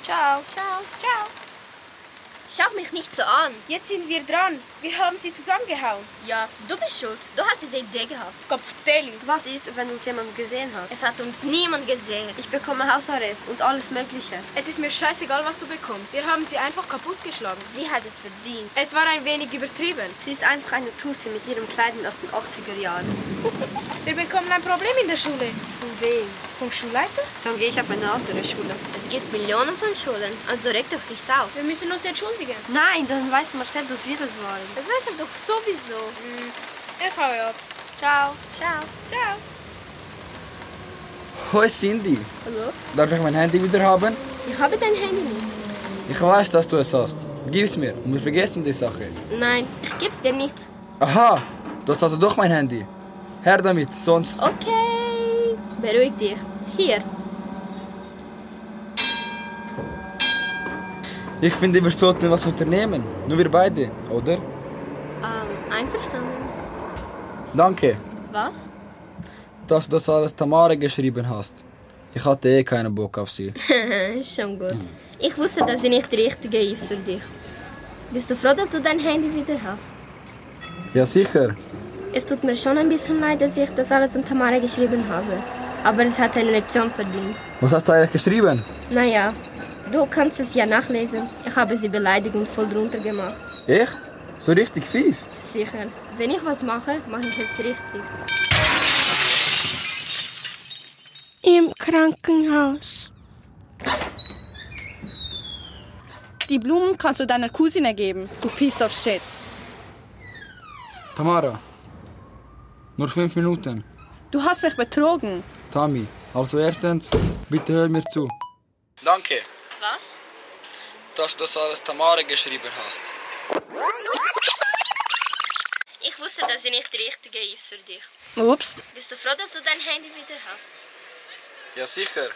Ciao. Ciao. Ciao.
Schau mich nicht so an.
Jetzt sind wir dran. Wir haben sie zusammengehauen.
Ja, du bist schuld. Du hast diese Idee gehabt.
Kopfdeli.
Was ist, wenn uns jemand gesehen hat?
Es hat uns niemand gesehen.
Ich bekomme Hausarrest und alles Mögliche.
Es ist mir scheißegal, was du bekommst. Wir haben sie einfach kaputtgeschlagen.
Sie hat es verdient.
Es war ein wenig übertrieben.
Sie ist einfach eine Tussi mit ihrem Kleidung aus den 80er Jahren.
Wir bekommen ein Problem in der Schule.
Von wem?
Vom Schulleiter?
Dann gehe ich auf eine andere Schule.
Es gibt Millionen von Schulen, also reg doch nicht auf.
Wir müssen uns entschuldigen.
Nein, dann weiß Marcel, dass wir das waren.
Das weiß er doch sowieso.
Ich hau ab.
Ciao.
Ciao.
Ciao.
Hoi Cindy.
Hallo?
Darf ich mein Handy wieder haben?
Ich habe dein Handy nicht.
Ich weiß, dass du es hast. Gib's mir und wir vergessen die Sache.
Nein, ich geb's dir nicht.
Aha, du hast also doch mein Handy. Her damit, sonst...
Okay. Beruhig dich. Hier.
Ich finde, wir sollten was unternehmen. Nur wir beide, oder?
Ähm, einverstanden.
Danke,
Was?
dass du das alles Tamara geschrieben hast. Ich hatte eh keinen Bock auf sie.
Schon gut. Ich wusste, dass sie nicht die richtige ist für dich. Bist du froh, dass du dein Handy wieder hast?
Ja, sicher.
Es tut mir schon ein bisschen leid, dass ich das alles an Tamara geschrieben habe. Aber es hat eine Lektion verdient.
Was hast du eigentlich geschrieben?
Naja, du kannst es ja nachlesen. Ich habe sie beleidigt und voll drunter gemacht.
Echt? So richtig fies?
Sicher. Wenn ich was mache, mache ich es richtig.
Im Krankenhaus.
Die Blumen kannst du deiner Cousine geben, du Piece of Shit.
Tamara. Nur fünf Minuten.
Du hast mich betrogen.
Tami, also erstens, bitte hör mir zu. Danke,
Was?
dass du das alles Tamara geschrieben hast.
Ich wusste, dass sie nicht die richtige ist für dich.
Ups.
Bist du froh, dass du dein Handy wieder hast?
Ja, sicher.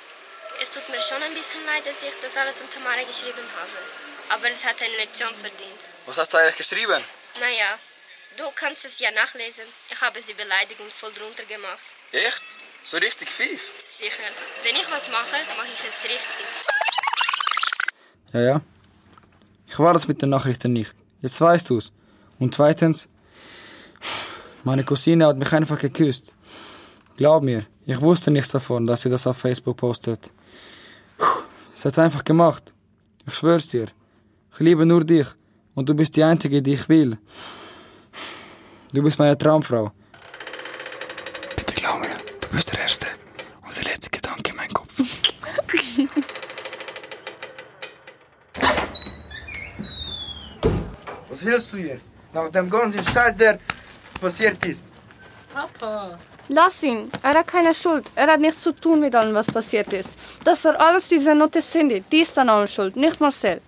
Es tut mir schon ein bisschen leid, dass ich das alles an Tamara geschrieben habe. Aber es hat eine Lektion verdient.
Was hast du eigentlich geschrieben?
Naja, du kannst es ja nachlesen. Ich habe sie beleidigt und voll drunter gemacht.
Echt? So richtig fies?
Sicher. Wenn ich was mache, mache ich es richtig.
Ja, ja. Ich war das mit den Nachrichten nicht. Jetzt weißt du's. Und zweitens, meine Cousine hat mich einfach geküsst. Glaub mir, ich wusste nichts davon, dass sie das auf Facebook postet. Sie hat's einfach gemacht. Ich schwör's dir. Ich liebe nur dich. Und du bist die Einzige, die ich will. Du bist meine Traumfrau.
Bitte glaub mir, du bist der Erste und der letzte Gedanke in meinem Kopf.
Was willst du hier? Nach dem ganzen Scheiß, der passiert ist.
Papa.
Lass ihn. Er hat keine Schuld. Er hat nichts zu tun mit allem, was passiert ist. Das war alles diese Note Cindy. Die ist an allem schuld, nicht Marcel.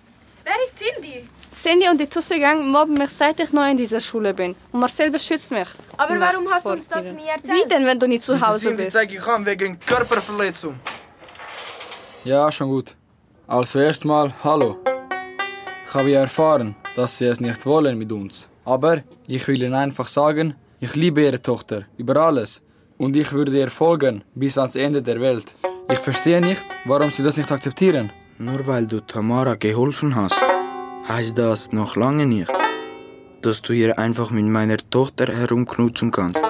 Wer ist Cindy?
Cindy und die Tussi Gang mobben mich, seit ich neu in dieser Schule bin. Und Marcel beschützt mich.
Aber
Na,
warum hast du uns das nie erzählt?
Wie denn, wenn du nicht zu Hause bist?
ich an wegen Körperverletzung.
Ja, schon gut. Also erstmal Hallo. Ich habe ja erfahren, dass Sie es nicht wollen mit uns. Aber ich will Ihnen einfach sagen, ich liebe Ihre Tochter über alles und ich würde ihr folgen bis ans Ende der Welt. Ich verstehe nicht, warum Sie das nicht akzeptieren.
Nur weil du Tamara geholfen hast, heißt das noch lange nicht, dass du ihr einfach mit meiner Tochter herumknutschen kannst.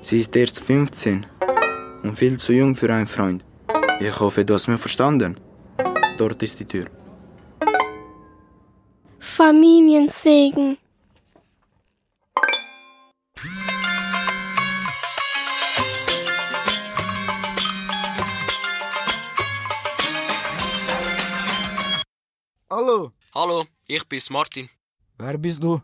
Sie ist erst 15 und viel zu jung für einen Freund. Ich hoffe, du hast mir verstanden. Dort ist die Tür.
Familiensegen.
Hallo. Hallo, ich bin's Martin.
Wer bist du?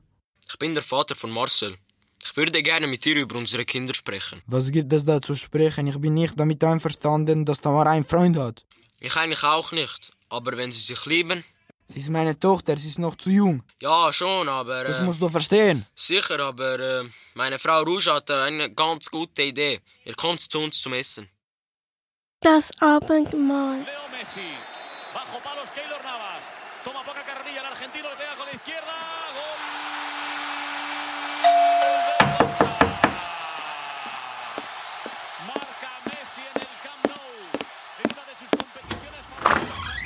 Ich bin der Vater von Marcel. Ich würde gerne mit dir über unsere Kinder sprechen.
Was gibt es da zu sprechen? Ich bin nicht damit einverstanden, dass Tamara einen Freund hat.
Ich eigentlich auch nicht. Aber wenn sie sich lieben.
Sie ist meine Tochter, sie ist noch zu jung.
Ja, schon, aber.
Das
äh,
musst du verstehen.
Sicher, aber äh, meine Frau Rouge hatte eine ganz gute Idee. Ihr kommt zu uns zum Essen.
Das Abendmahl.
Leo Messi. Bajo palos Keylor Navas. Toma poca carrerilla el argentino, le pega con la izquierda.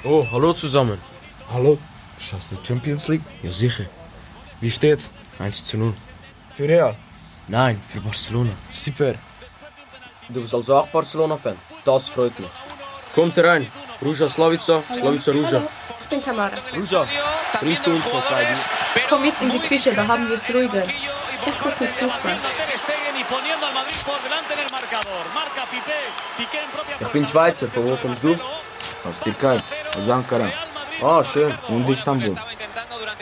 Gol.
Oh, hallo zusammen.
Hallo, schaust du Champions League?
Ja, sicher.
Wie steht's?
1 zu 0.
Für Real?
Nein, für Barcelona.
Super.
Du bist also auch Barcelona-Fan? Das freut mich. Kommt herein. Ruja Slavica, Slavica Ruja.
Ich bin Tamara.
Ruja, bringst du uns noch zwei Bier?
Komm mit in die Küche, da haben wir es ruhiger. Ich gucke mit Fußball.
Ich bin Schweizer. Von wo kommst du?
Aus Türkei, aus Ankara
Ah, schön.
und Istanbul.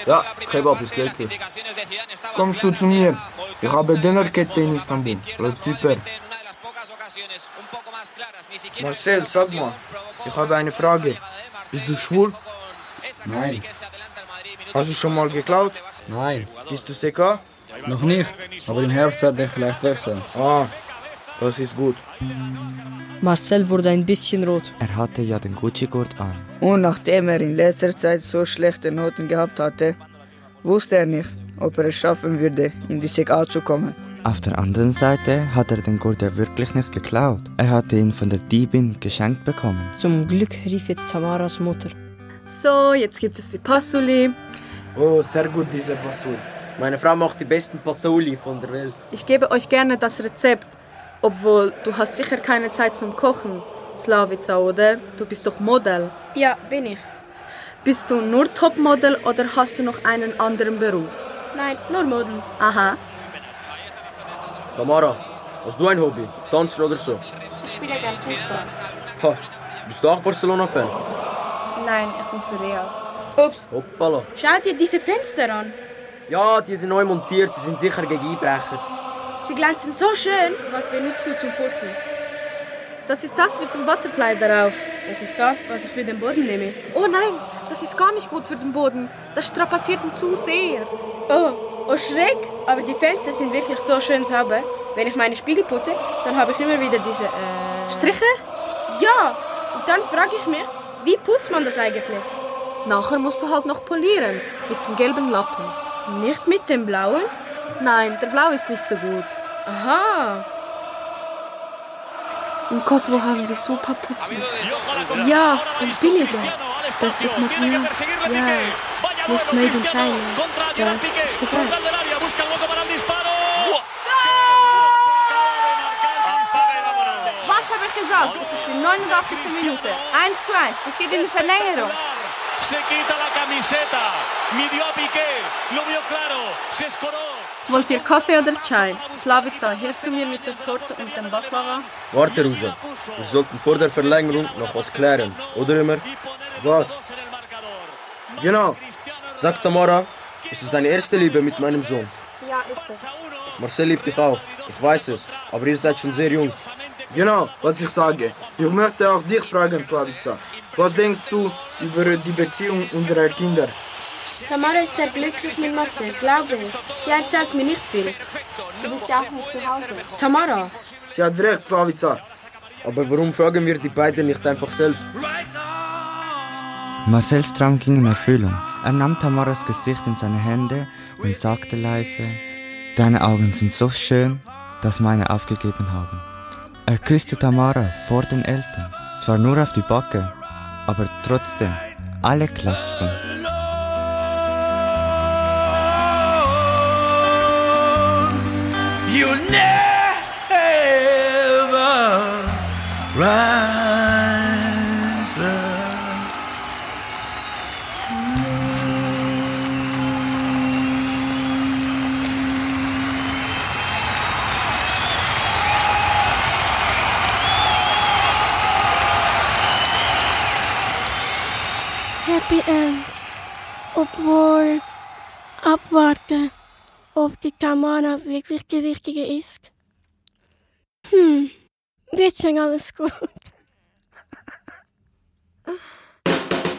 Ja, Kebab ist lecker.
Kommst du zu mir? Ich habe Dönerkette in Istanbul. Läuft super. Marcel, sag mal, ich habe eine Frage. Bist du schwul?
Nein.
Hast du schon mal geklaut?
Nein.
Bist du CK?
Noch nicht, aber im Herbst werde ich vielleicht wechseln.
Ah, das ist gut.
Marcel wurde ein bisschen rot.
Er hatte ja den Gucci-Gurt an.
Und nachdem er in letzter Zeit so schlechte Noten gehabt hatte, wusste er nicht, ob er es schaffen würde, in die SEGA zu kommen.
Auf der anderen Seite hat er den Gurt ja wirklich nicht geklaut. Er hatte ihn von der Diebin geschenkt bekommen.
Zum Glück rief jetzt Tamaras Mutter.
So, jetzt gibt es die Passuli.
Oh, sehr gut, diese Basur.
Meine Frau macht die besten Pasoli von der Welt.
Ich gebe euch gerne das Rezept. Obwohl, du hast sicher keine Zeit zum Kochen. Slavica, oder? Du bist doch Model.
Ja, bin ich.
Bist du nur Topmodel oder hast du noch einen anderen Beruf?
Nein, nur Model.
Aha.
Tamara, hast du ein Hobby? Tanzen oder so?
Ich spiele gern Fußball.
Ha, bist du auch Barcelona-Fan?
Nein, ich bin für Real.
Ups.
Hoppala.
Schau dir diese Fenster an.
Ja, die sind neu montiert, sie sind sicher gegen Einbrecher.
Sie glänzen so schön. Was benutzt du zum Putzen?
Das ist das mit dem Butterfly darauf.
Das ist das, was ich für den Boden nehme.
Oh nein, das ist gar nicht gut für den Boden. Das strapaziert ihn zu sehr.
Oh, oh schräg. Aber die Fenster sind wirklich so schön sauber. Wenn ich meine Spiegel putze, dann habe ich immer wieder diese... Äh...
Striche?
Ja. Und dann frage ich mich, wie putzt man das eigentlich?
Nachher musst du halt noch polieren. Mit dem gelben Lappen.
Nicht mit dem blauen?
Nein, der Blau ist nicht so gut.
Aha.
Im Kosovo haben sie super Putzmittel.
Ja, und billiger.
Bestes Material. Ja, nicht made in China. Das ist gepresst.
Was habe ich gesagt? Es ist die 89. Minute. 1 zu 1. Es geht in die Verlängerung.
Se quita la camiseta. Midió a Piqué. Lo vio claro. Se escoró.
Wollt ihr Kaffee oder Chai? Slavica, hilfst du mir mit der Torte und dem Baklava?
Warte, Ruja. Wir sollten vor der Verlängerung noch was klären, oder immer?
Was? Genau.
Sag Tamara, ist es deine erste Liebe mit meinem Sohn?
Ja, ist es.
Marcel liebt dich auch, ich weiß es, aber ihr seid schon sehr jung.
Genau, was ich sage. Ich möchte auch dich fragen, Slavica. Was denkst du über die Beziehung unserer Kinder?
Tamara ist sehr glücklich mit Marcel, glaube ich. Sie erzählt mir nicht viel.
Du bist ja auch nicht zu Hause.
Tamara,
Sie hat recht, Slavica.
Aber warum fragen wir die beiden nicht einfach selbst?
Marcells Traum ging in Erfüllung. Er nahm Tamaras Gesicht in seine Hände und sagte leise, Deine Augen sind so schön, dass meine aufgegeben haben. Er küsste Tamara vor den Eltern. Zwar nur auf die Backe, aber trotzdem, alle klatschten.
You never never the
happy end. Upward upward. Ob die Tamara wirklich die richtige ist. Hm, wird schon alles gut.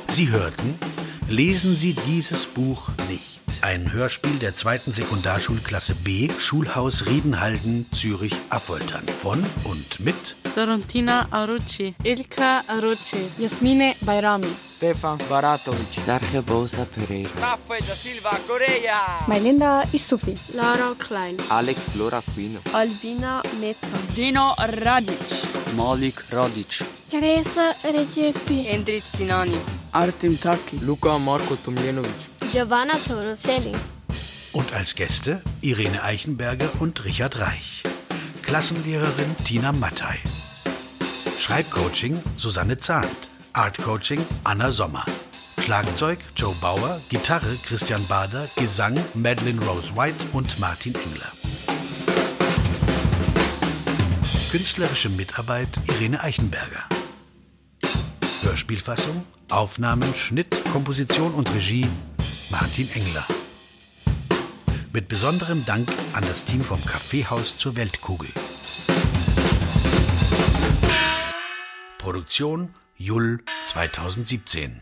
Sie hörten Lesen Sie dieses Buch nicht. Ein Hörspiel der zweiten Sekundarschulklasse B, Schulhaus Riedenhalden, Zürich, Abfoltern. Von und mit
Dorontina Arucci, Ilka Arucci, Jasmine Bayrami,
Stefan Baratovic,
Sergio Bosa Pereira,
Rafael da Silva, Korea.
Melinda Isufi,
Lara Klein,
Alex Lora Quino,
Albina Meta,
Dino Radic,
Malik Radic,
Teresa Recepi,
Endrit Sinani,
Artem Taki, Luka Marko Tomljenovic,
Giovanna Toroselli,
und als Gäste Irene Eichenberger und Richard Reich. Klassenlehrerin Tina Mattei. Schreibcoaching Susanne Zahnt. Artcoaching Anna Sommer. Schlagzeug Joe Bauer, Gitarre Christian Bader, Gesang Madeline Rose White und Martin Engler. Künstlerische Mitarbeit Irene Eichenberger. Hörspielfassung, Aufnahmen, Schnitt, Komposition und Regie Martin Engler. Mit besonderem Dank an das Team vom Kaffeehaus zur Weltkugel. Produktion Jull 2017.